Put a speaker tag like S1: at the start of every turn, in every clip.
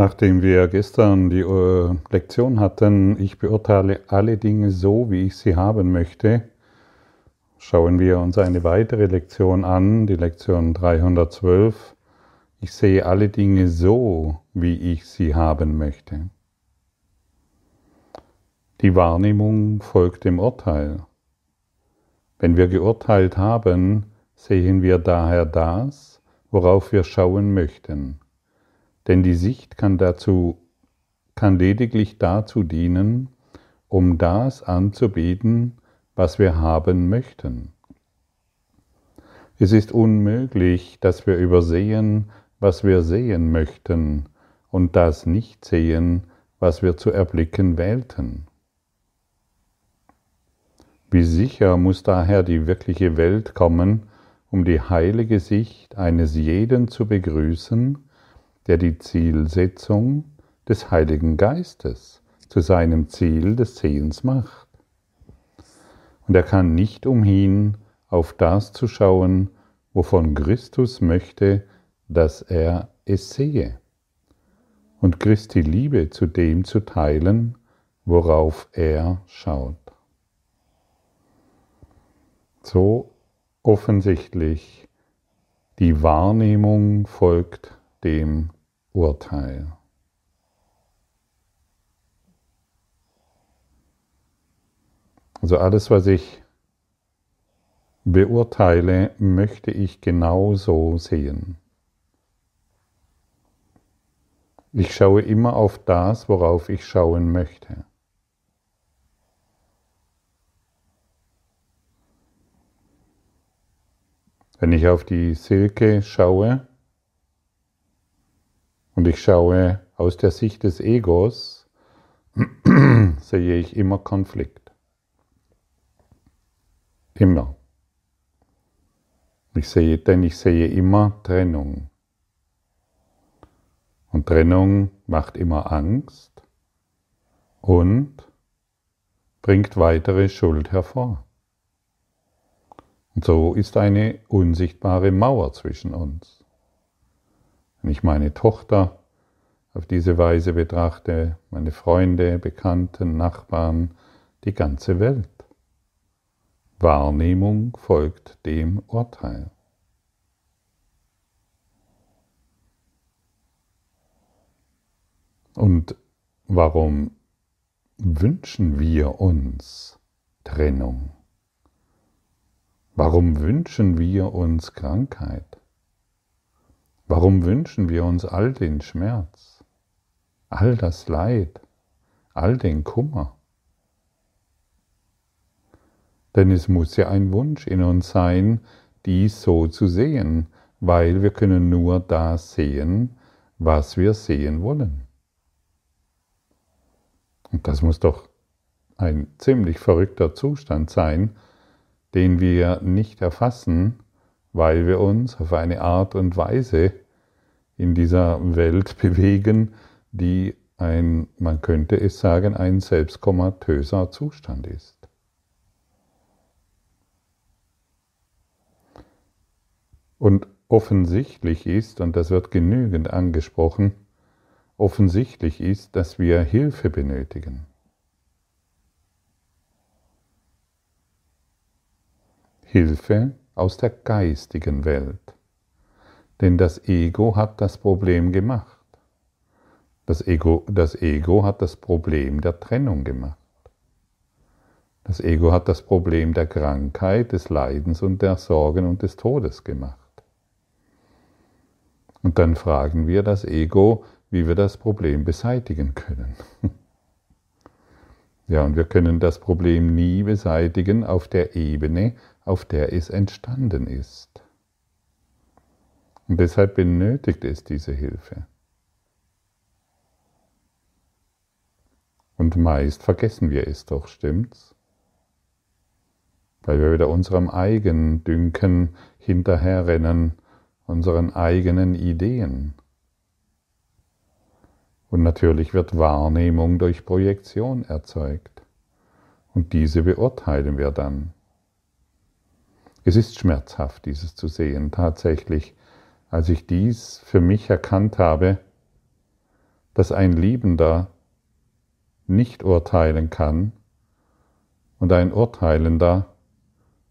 S1: Nachdem wir gestern die äh, Lektion hatten, ich beurteile alle Dinge so, wie ich sie haben möchte, schauen wir uns eine weitere Lektion an, die Lektion 312. Ich sehe alle Dinge so, wie ich sie haben möchte. Die Wahrnehmung folgt dem Urteil. Wenn wir geurteilt haben, sehen wir daher das, worauf wir schauen möchten denn die Sicht kann, dazu, kann lediglich dazu dienen, um das anzubieten, was wir haben möchten. Es ist unmöglich, dass wir übersehen, was wir sehen möchten, und das nicht sehen, was wir zu erblicken wählten. Wie sicher muss daher die wirkliche Welt kommen, um die heilige Sicht eines jeden zu begrüßen, der die Zielsetzung des Heiligen Geistes zu seinem Ziel des Sehens macht. Und er kann nicht umhin, auf das zu schauen, wovon Christus möchte, dass er es sehe, und Christi Liebe zu dem zu teilen, worauf er schaut. So offensichtlich die Wahrnehmung folgt dem Urteil. Also alles, was ich beurteile, möchte ich genau so sehen. Ich schaue immer auf das, worauf ich schauen möchte. Wenn ich auf die Silke schaue, und ich schaue aus der Sicht des Egos, sehe ich immer Konflikt. Immer. Ich sehe, denn ich sehe immer Trennung. Und Trennung macht immer Angst und bringt weitere Schuld hervor. Und so ist eine unsichtbare Mauer zwischen uns. Wenn ich meine Tochter auf diese Weise betrachte, meine Freunde, Bekannten, Nachbarn, die ganze Welt. Wahrnehmung folgt dem Urteil. Und warum wünschen wir uns Trennung? Warum wünschen wir uns Krankheit? Warum wünschen wir uns all den Schmerz, all das Leid, all den Kummer? Denn es muss ja ein Wunsch in uns sein, dies so zu sehen, weil wir können nur das sehen, was wir sehen wollen. Und das muss doch ein ziemlich verrückter Zustand sein, den wir nicht erfassen, weil wir uns auf eine Art und Weise in dieser Welt bewegen, die ein, man könnte es sagen, ein selbstkomatöser Zustand ist. Und offensichtlich ist, und das wird genügend angesprochen, offensichtlich ist, dass wir Hilfe benötigen. Hilfe aus der geistigen Welt. Denn das Ego hat das Problem gemacht. Das Ego, das Ego hat das Problem der Trennung gemacht. Das Ego hat das Problem der Krankheit, des Leidens und der Sorgen und des Todes gemacht. Und dann fragen wir das Ego, wie wir das Problem beseitigen können. Ja, und wir können das Problem nie beseitigen auf der Ebene, auf der es entstanden ist. Und deshalb benötigt es diese Hilfe. Und meist vergessen wir es doch, stimmt's? Weil wir wieder unserem eigenen Dünken hinterherrennen, unseren eigenen Ideen. Und natürlich wird Wahrnehmung durch Projektion erzeugt. Und diese beurteilen wir dann. Es ist schmerzhaft, dieses zu sehen, tatsächlich. Als ich dies für mich erkannt habe, dass ein Liebender nicht urteilen kann und ein Urteilender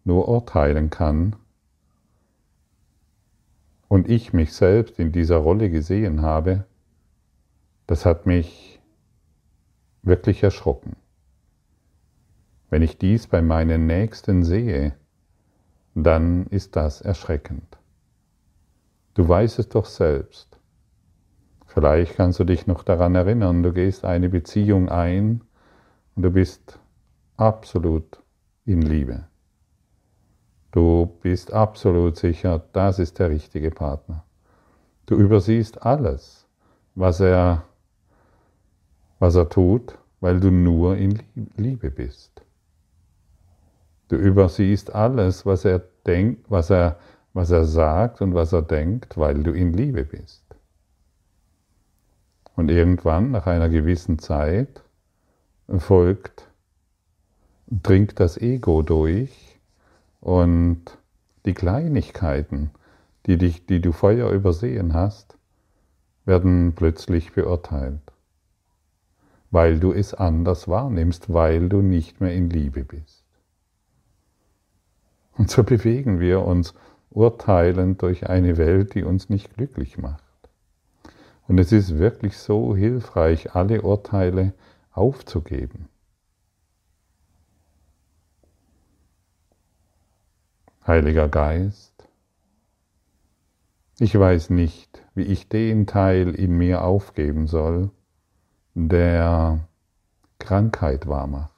S1: nur urteilen kann und ich mich selbst in dieser Rolle gesehen habe, das hat mich wirklich erschrocken. Wenn ich dies bei meinen Nächsten sehe, dann ist das erschreckend. Du weißt es doch selbst. Vielleicht kannst du dich noch daran erinnern, du gehst eine Beziehung ein und du bist absolut in Liebe. Du bist absolut sicher, das ist der richtige Partner. Du übersiehst alles, was er, was er tut, weil du nur in Liebe bist. Du übersiehst alles, was er denkt, was er, was er sagt und was er denkt, weil du in Liebe bist. Und irgendwann, nach einer gewissen Zeit, folgt, dringt das Ego durch und die Kleinigkeiten, die, dich, die du vorher übersehen hast, werden plötzlich beurteilt, weil du es anders wahrnimmst, weil du nicht mehr in Liebe bist. Und so bewegen wir uns urteilend durch eine Welt, die uns nicht glücklich macht. Und es ist wirklich so hilfreich, alle Urteile aufzugeben. Heiliger Geist, ich weiß nicht, wie ich den Teil in mir aufgeben soll, der Krankheit wahrmacht.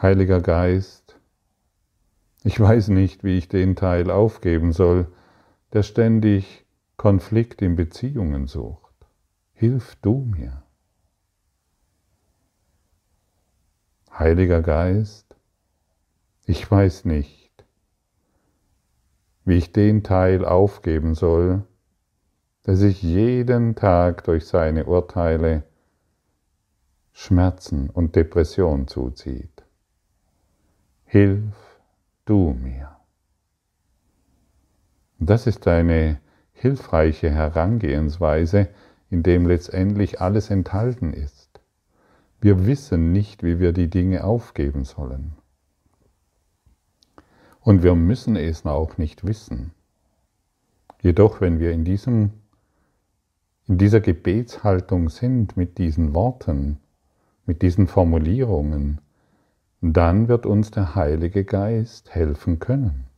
S1: Heiliger Geist, ich weiß nicht, wie ich den Teil aufgeben soll, der ständig Konflikt in Beziehungen sucht. Hilf du mir. Heiliger Geist, ich weiß nicht, wie ich den Teil aufgeben soll, der sich jeden Tag durch seine Urteile Schmerzen und Depression zuzieht. Hilf du mir. Das ist eine hilfreiche Herangehensweise, in dem letztendlich alles enthalten ist. Wir wissen nicht, wie wir die Dinge aufgeben sollen. Und wir müssen es auch nicht wissen. Jedoch, wenn wir in, diesem, in dieser Gebetshaltung sind mit diesen Worten, mit diesen Formulierungen, dann wird uns der Heilige Geist helfen können.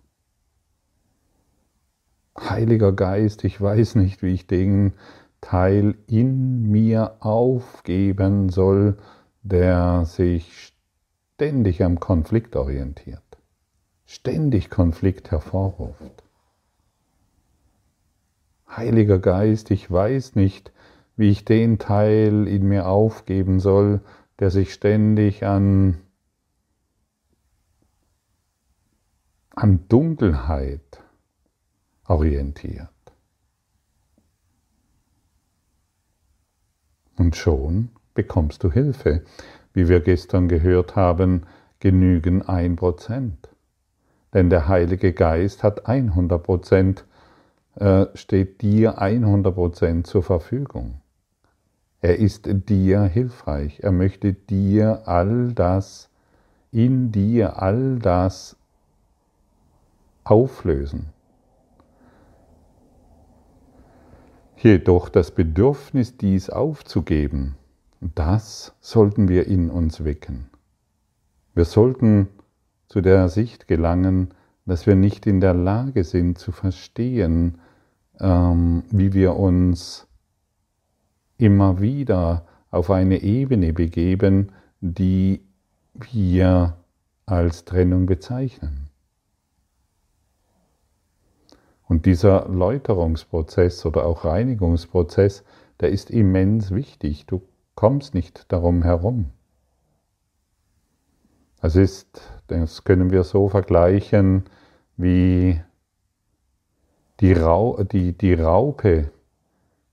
S1: Heiliger Geist, ich weiß nicht, wie ich den Teil in mir aufgeben soll, der sich ständig am Konflikt orientiert, ständig Konflikt hervorruft. Heiliger Geist, ich weiß nicht, wie ich den Teil in mir aufgeben soll, der sich ständig an an Dunkelheit orientiert. Und schon bekommst du Hilfe. Wie wir gestern gehört haben, genügen ein Prozent. Denn der Heilige Geist hat 100 Prozent, äh, steht dir 100 Prozent zur Verfügung. Er ist dir hilfreich. Er möchte dir all das, in dir all das auflösen. Jedoch das Bedürfnis, dies aufzugeben, das sollten wir in uns wecken. Wir sollten zu der Sicht gelangen, dass wir nicht in der Lage sind zu verstehen, ähm, wie wir uns immer wieder auf eine Ebene begeben, die wir als Trennung bezeichnen. Und dieser Läuterungsprozess oder auch Reinigungsprozess, der ist immens wichtig. Du kommst nicht darum herum. Das ist, das können wir so vergleichen, wie die, Rau, die, die Raupe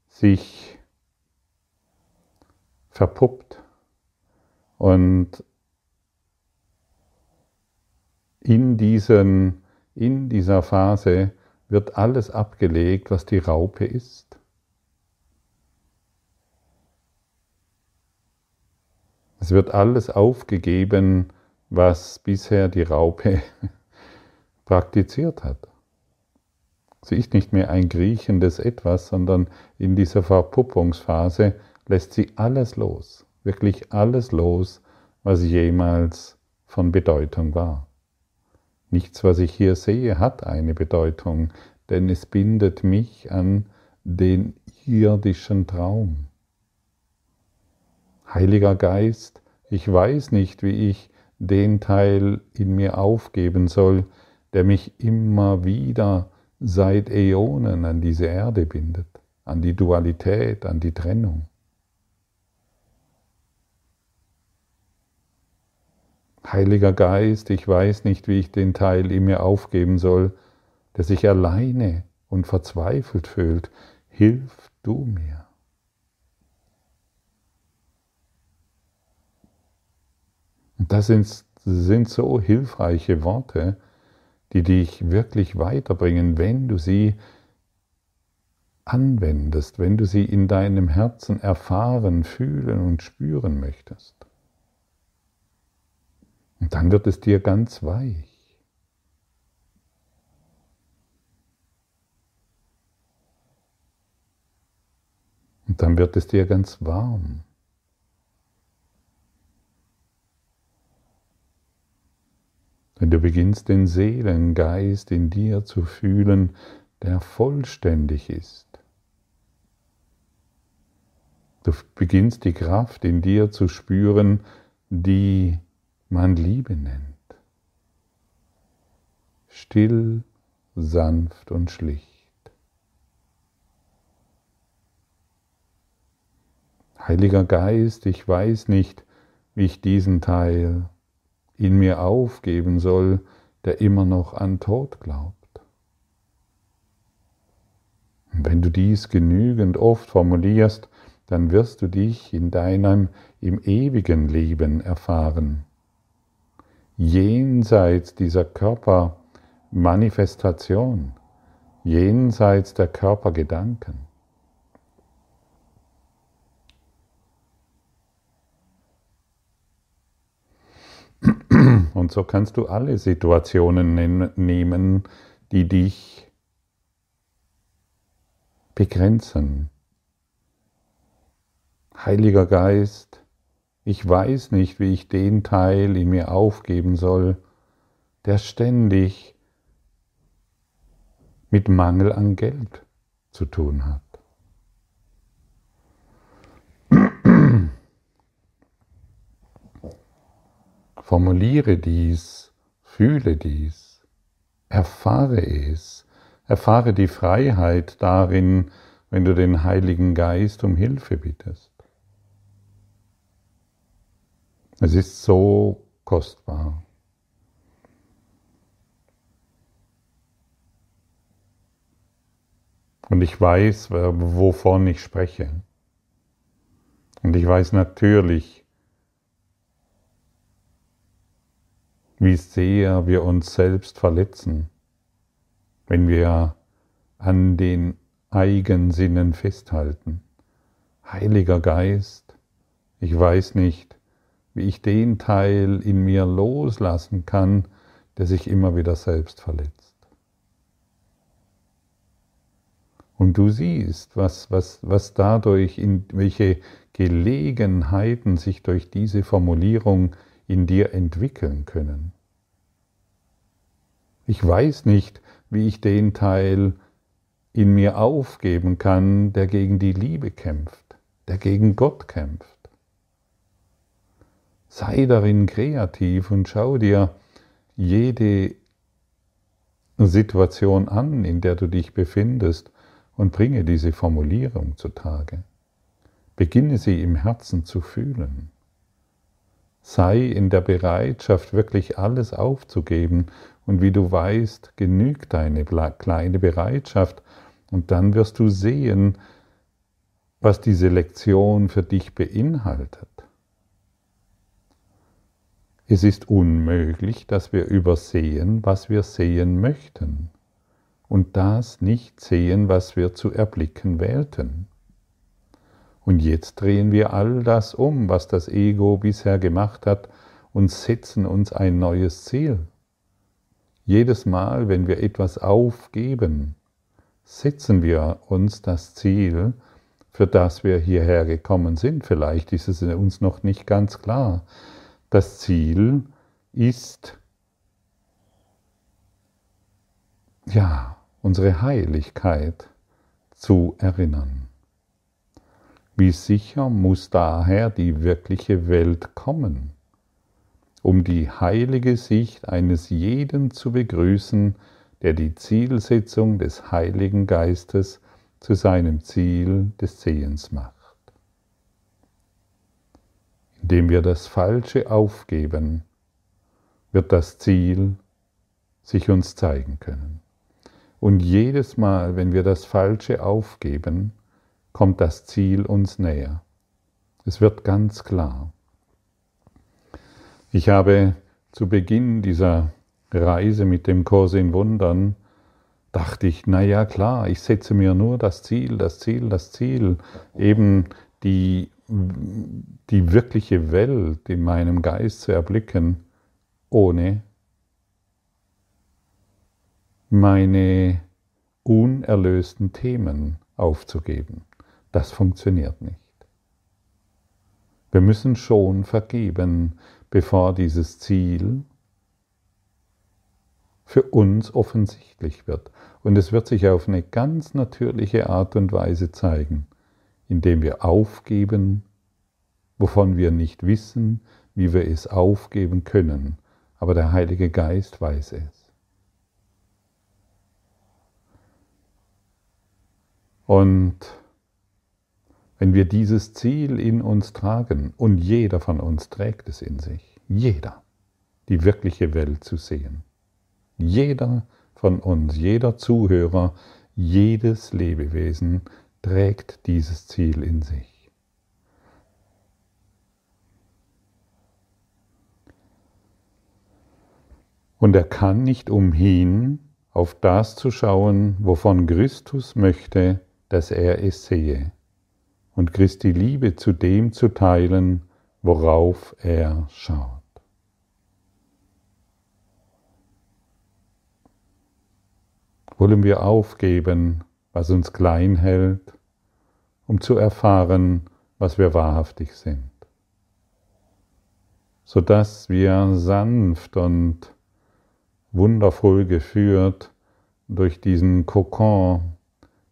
S1: sich verpuppt und in, diesen, in dieser Phase wird alles abgelegt, was die Raupe ist. Es wird alles aufgegeben, was bisher die Raupe praktiziert hat. Sie ist nicht mehr ein griechendes Etwas, sondern in dieser Verpuppungsphase lässt sie alles los, wirklich alles los, was jemals von Bedeutung war. Nichts, was ich hier sehe, hat eine Bedeutung, denn es bindet mich an den irdischen Traum. Heiliger Geist, ich weiß nicht, wie ich den Teil in mir aufgeben soll, der mich immer wieder seit Äonen an diese Erde bindet, an die Dualität, an die Trennung. Heiliger Geist, ich weiß nicht, wie ich den Teil in mir aufgeben soll, der sich alleine und verzweifelt fühlt. Hilf du mir. Und das sind, sind so hilfreiche Worte, die dich wirklich weiterbringen, wenn du sie anwendest, wenn du sie in deinem Herzen erfahren, fühlen und spüren möchtest. Und dann wird es dir ganz weich. Und dann wird es dir ganz warm. Wenn du beginnst, den Seelengeist in dir zu fühlen, der vollständig ist. Du beginnst die Kraft in dir zu spüren, die man Liebe nennt. Still, sanft und schlicht. Heiliger Geist, ich weiß nicht, wie ich diesen Teil in mir aufgeben soll, der immer noch an Tod glaubt. Und wenn du dies genügend oft formulierst, dann wirst du dich in deinem im ewigen Leben erfahren. Jenseits dieser Körpermanifestation, jenseits der Körpergedanken. Und so kannst du alle Situationen nehmen, die dich begrenzen. Heiliger Geist, ich weiß nicht, wie ich den Teil in mir aufgeben soll, der ständig mit Mangel an Geld zu tun hat. Formuliere dies, fühle dies, erfahre es, erfahre die Freiheit darin, wenn du den Heiligen Geist um Hilfe bittest. Es ist so kostbar. Und ich weiß, wovon ich spreche. Und ich weiß natürlich, wie sehr wir uns selbst verletzen, wenn wir an den Eigensinnen festhalten. Heiliger Geist, ich weiß nicht, wie ich den Teil in mir loslassen kann, der sich immer wieder selbst verletzt. Und du siehst, was, was, was dadurch, in welche Gelegenheiten sich durch diese Formulierung in dir entwickeln können. Ich weiß nicht, wie ich den Teil in mir aufgeben kann, der gegen die Liebe kämpft, der gegen Gott kämpft. Sei darin kreativ und schau dir jede Situation an, in der du dich befindest, und bringe diese Formulierung zutage. Beginne sie im Herzen zu fühlen. Sei in der Bereitschaft, wirklich alles aufzugeben. Und wie du weißt, genügt deine kleine Bereitschaft. Und dann wirst du sehen, was diese Lektion für dich beinhaltet. Es ist unmöglich, dass wir übersehen, was wir sehen möchten. und das nicht sehen, was wir zu erblicken wählten. Und jetzt drehen wir all das um, was das Ego bisher gemacht hat, und setzen uns ein neues Ziel. Jedes Mal, wenn wir etwas aufgeben, setzen wir uns das Ziel, für das wir hierher gekommen sind. Vielleicht ist es uns noch nicht ganz klar. Das Ziel ist, ja, unsere Heiligkeit zu erinnern. Wie sicher muss daher die wirkliche Welt kommen, um die heilige Sicht eines jeden zu begrüßen, der die Zielsetzung des Heiligen Geistes zu seinem Ziel des Sehens macht. Indem wir das Falsche aufgeben, wird das Ziel sich uns zeigen können. Und jedes Mal, wenn wir das Falsche aufgeben, kommt das Ziel uns näher. Es wird ganz klar. Ich habe zu Beginn dieser Reise mit dem Kurs in Wundern, dachte ich, na ja klar, ich setze mir nur das Ziel, das Ziel, das Ziel, eben die, die wirkliche Welt in meinem Geist zu erblicken, ohne meine unerlösten Themen aufzugeben. Das funktioniert nicht. Wir müssen schon vergeben, bevor dieses Ziel für uns offensichtlich wird. Und es wird sich auf eine ganz natürliche Art und Weise zeigen, indem wir aufgeben, wovon wir nicht wissen, wie wir es aufgeben können. Aber der Heilige Geist weiß es. Und wenn wir dieses Ziel in uns tragen, und jeder von uns trägt es in sich, jeder, die wirkliche Welt zu sehen, jeder von uns, jeder Zuhörer, jedes Lebewesen trägt dieses Ziel in sich. Und er kann nicht umhin, auf das zu schauen, wovon Christus möchte, dass er es sehe, und Christi Liebe zu dem zu teilen, worauf er schaut. Wollen wir aufgeben, was uns klein hält, um zu erfahren, was wir wahrhaftig sind, sodass wir sanft und wundervoll geführt durch diesen Kokon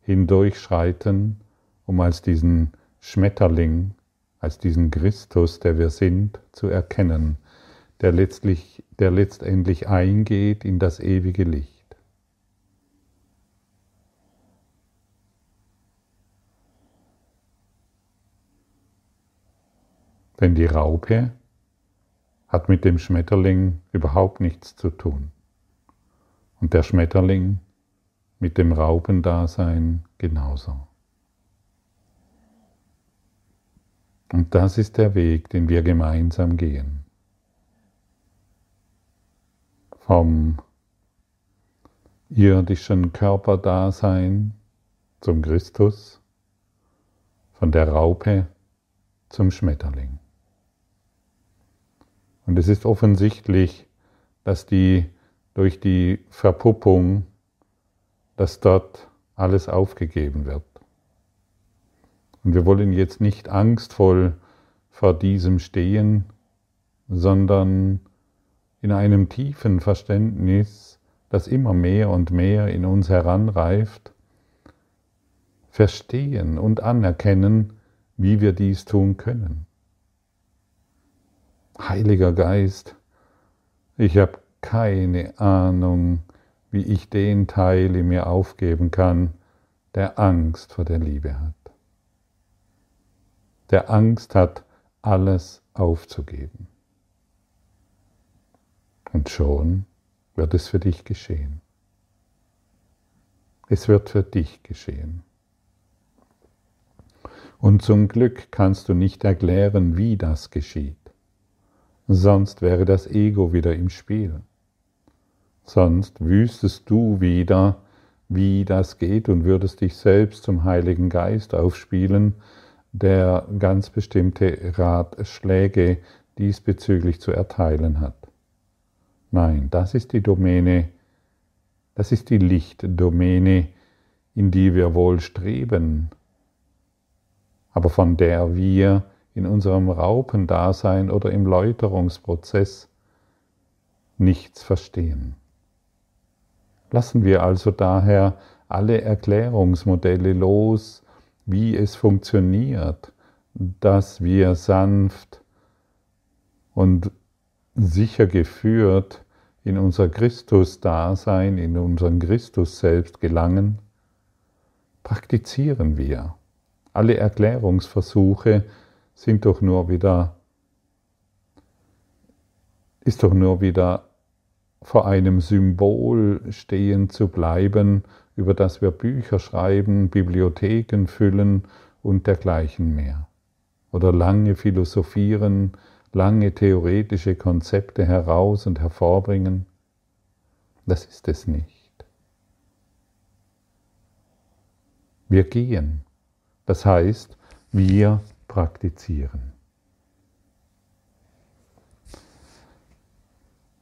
S1: hindurchschreiten, um als diesen Schmetterling, als diesen Christus, der wir sind, zu erkennen, der letztlich, der letztendlich eingeht in das ewige Licht. Denn die Raupe hat mit dem Schmetterling überhaupt nichts zu tun. Und der Schmetterling mit dem Raupendasein genauso. Und das ist der Weg, den wir gemeinsam gehen. Vom irdischen Körperdasein zum Christus, von der Raupe zum Schmetterling. Und es ist offensichtlich, dass die durch die Verpuppung dass dort alles aufgegeben wird. Und wir wollen jetzt nicht angstvoll vor diesem stehen, sondern in einem tiefen Verständnis, das immer mehr und mehr in uns heranreift, verstehen und anerkennen, wie wir dies tun können. Heiliger Geist, ich habe keine Ahnung, wie ich den Teil in mir aufgeben kann, der Angst vor der Liebe hat. Der Angst hat, alles aufzugeben. Und schon wird es für dich geschehen. Es wird für dich geschehen. Und zum Glück kannst du nicht erklären, wie das geschieht. Sonst wäre das Ego wieder im Spiel sonst wüsstest du wieder, wie das geht und würdest dich selbst zum Heiligen Geist aufspielen, der ganz bestimmte Ratschläge diesbezüglich zu erteilen hat. Nein, das ist die Domäne, das ist die Lichtdomäne, in die wir wohl streben, aber von der wir in unserem Raupendasein oder im Läuterungsprozess nichts verstehen. Lassen wir also daher alle Erklärungsmodelle los, wie es funktioniert, dass wir sanft und sicher geführt in unser Christus-Dasein, in unseren Christus selbst gelangen, praktizieren wir. Alle Erklärungsversuche sind doch nur wieder, ist doch nur wieder vor einem Symbol stehen zu bleiben, über das wir Bücher schreiben, Bibliotheken füllen und dergleichen mehr. Oder lange philosophieren, lange theoretische Konzepte heraus und hervorbringen. Das ist es nicht. Wir gehen. Das heißt, wir praktizieren.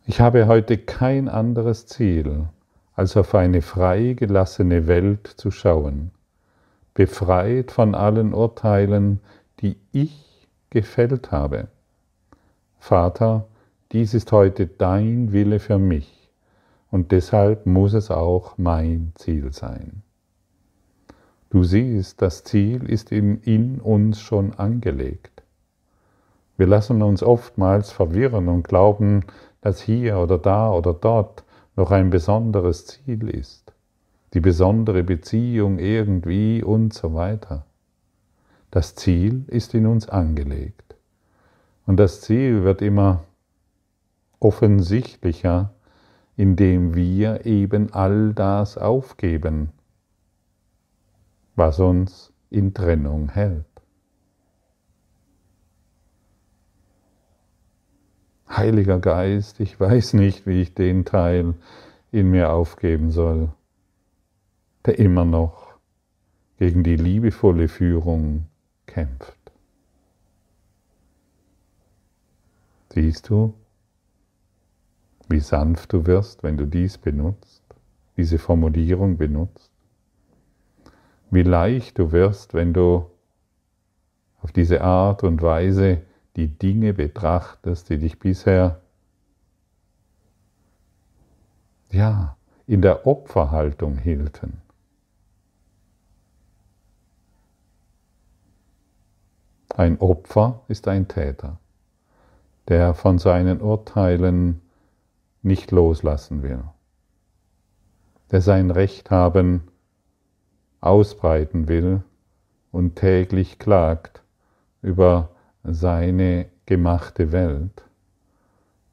S1: Ich habe heute kein anderes Ziel, als auf eine freigelassene Welt zu schauen, befreit von allen Urteilen, die ich gefällt habe. Vater, dies ist heute dein Wille für mich und deshalb muss es auch mein Ziel sein. Du siehst, das Ziel ist in, uns schon angelegt. Wir lassen uns oftmals verwirren und glauben, dass hier oder da oder dort noch ein besonderes Ziel ist, die besondere Beziehung irgendwie und so weiter. Das Ziel ist in uns angelegt. Und das Ziel wird immer offensichtlicher, indem wir eben all das aufgeben, was uns in Trennung hält. Heiliger Geist, ich weiß nicht, wie ich den Teil in mir aufgeben soll, der immer noch gegen die liebevolle Führung kämpft. Siehst du, wie sanft du wirst, wenn du dies benutzt, diese Formulierung benutzt? Wie leicht du wirst, wenn du auf diese Art und Weise die Dinge betrachtest, die dich bisher ja in der Opferhaltung hielten. Ein Opfer ist ein Täter, der von seinen Urteilen nicht loslassen will, der sein Recht haben ausbreiten will und täglich klagt über seine gemachte Welt,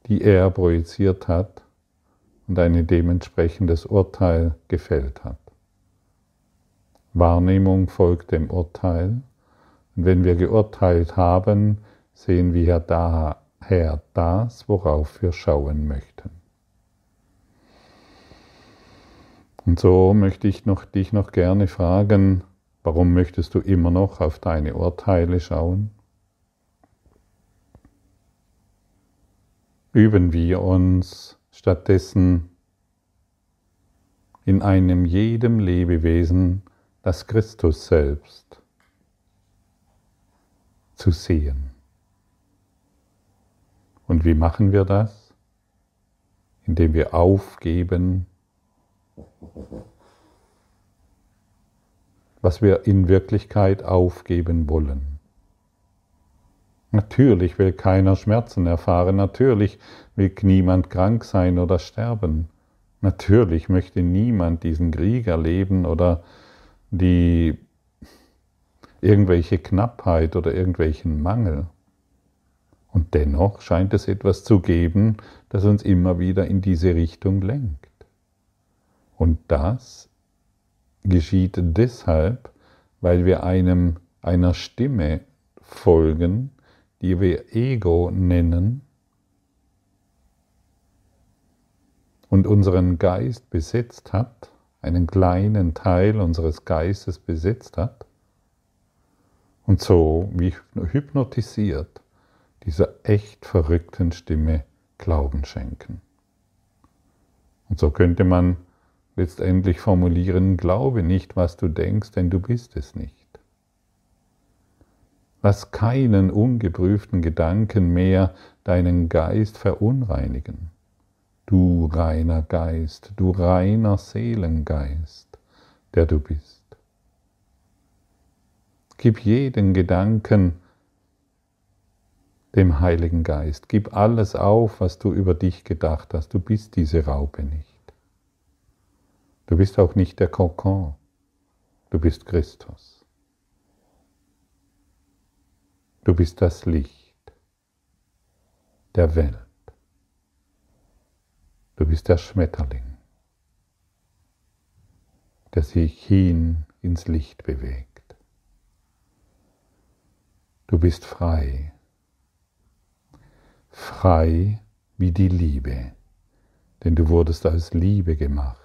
S1: die er projiziert hat und ein dementsprechendes Urteil gefällt hat. Wahrnehmung folgt dem Urteil und wenn wir geurteilt haben, sehen wir daher das, worauf wir schauen möchten. Und so möchte ich noch, dich noch gerne fragen, warum möchtest du immer noch auf deine Urteile schauen? üben wir uns stattdessen in einem jedem Lebewesen das Christus selbst zu sehen. Und wie machen wir das? Indem wir aufgeben, was wir in Wirklichkeit aufgeben wollen. Natürlich will keiner Schmerzen erfahren, natürlich will niemand krank sein oder sterben, natürlich möchte niemand diesen Krieg erleben oder die irgendwelche Knappheit oder irgendwelchen Mangel. Und dennoch scheint es etwas zu geben, das uns immer wieder in diese Richtung lenkt. Und das geschieht deshalb, weil wir einem, einer Stimme folgen, die wir Ego nennen, und unseren Geist besetzt hat, einen kleinen Teil unseres Geistes besetzt hat und so wie hypnotisiert dieser echt verrückten Stimme Glauben schenken. Und so könnte man letztendlich formulieren, glaube nicht, was du denkst, denn du bist es nicht. Lass keinen ungeprüften Gedanken mehr deinen Geist verunreinigen. Du reiner Geist, du reiner Seelengeist, der du bist. Gib jeden Gedanken dem Heiligen Geist. Gib alles auf, was du über dich gedacht hast. Du bist diese Raupe nicht. Du bist auch nicht der Kokon. Du bist Christus. Du bist das Licht der Welt. Du bist der Schmetterling, der sich hin ins Licht bewegt. Du bist frei, frei wie die Liebe, denn du wurdest aus Liebe gemacht.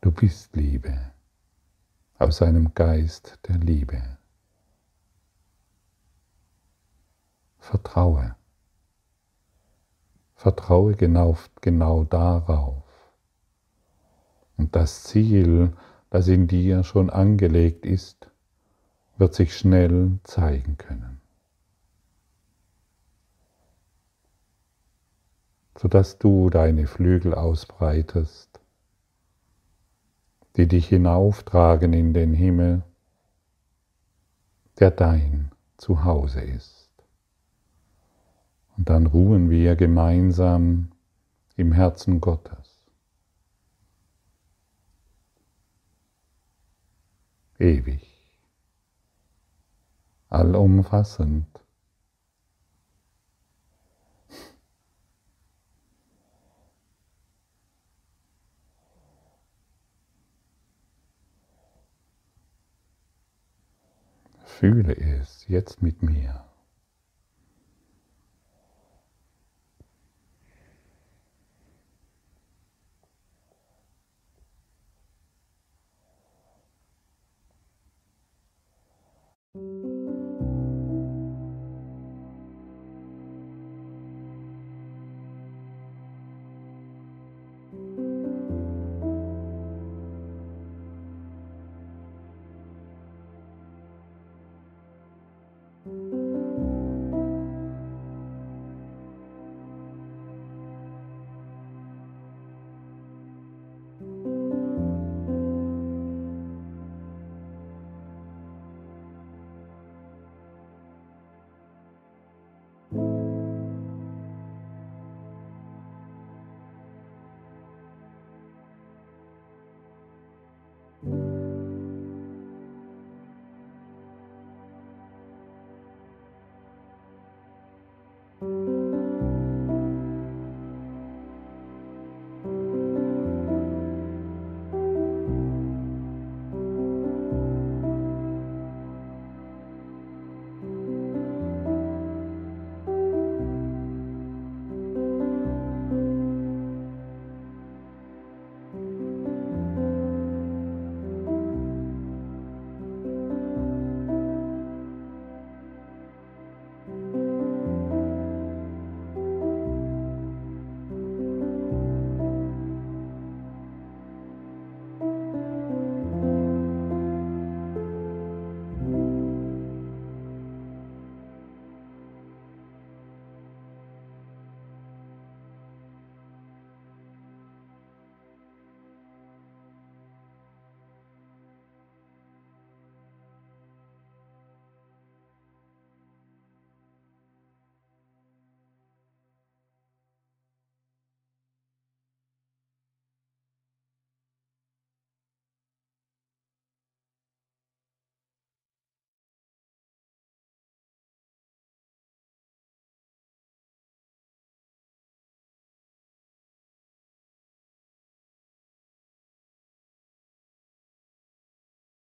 S1: Du bist Liebe aus einem Geist der Liebe. Vertraue. Vertraue genau, genau darauf. Und das Ziel, das in dir schon angelegt ist, wird sich schnell zeigen können. sodass du deine Flügel ausbreitest die dich hinauftragen in den Himmel, der dein Zuhause ist. Und dann ruhen wir gemeinsam im Herzen Gottes. Ewig, allumfassend Fühle es jetzt mit mir.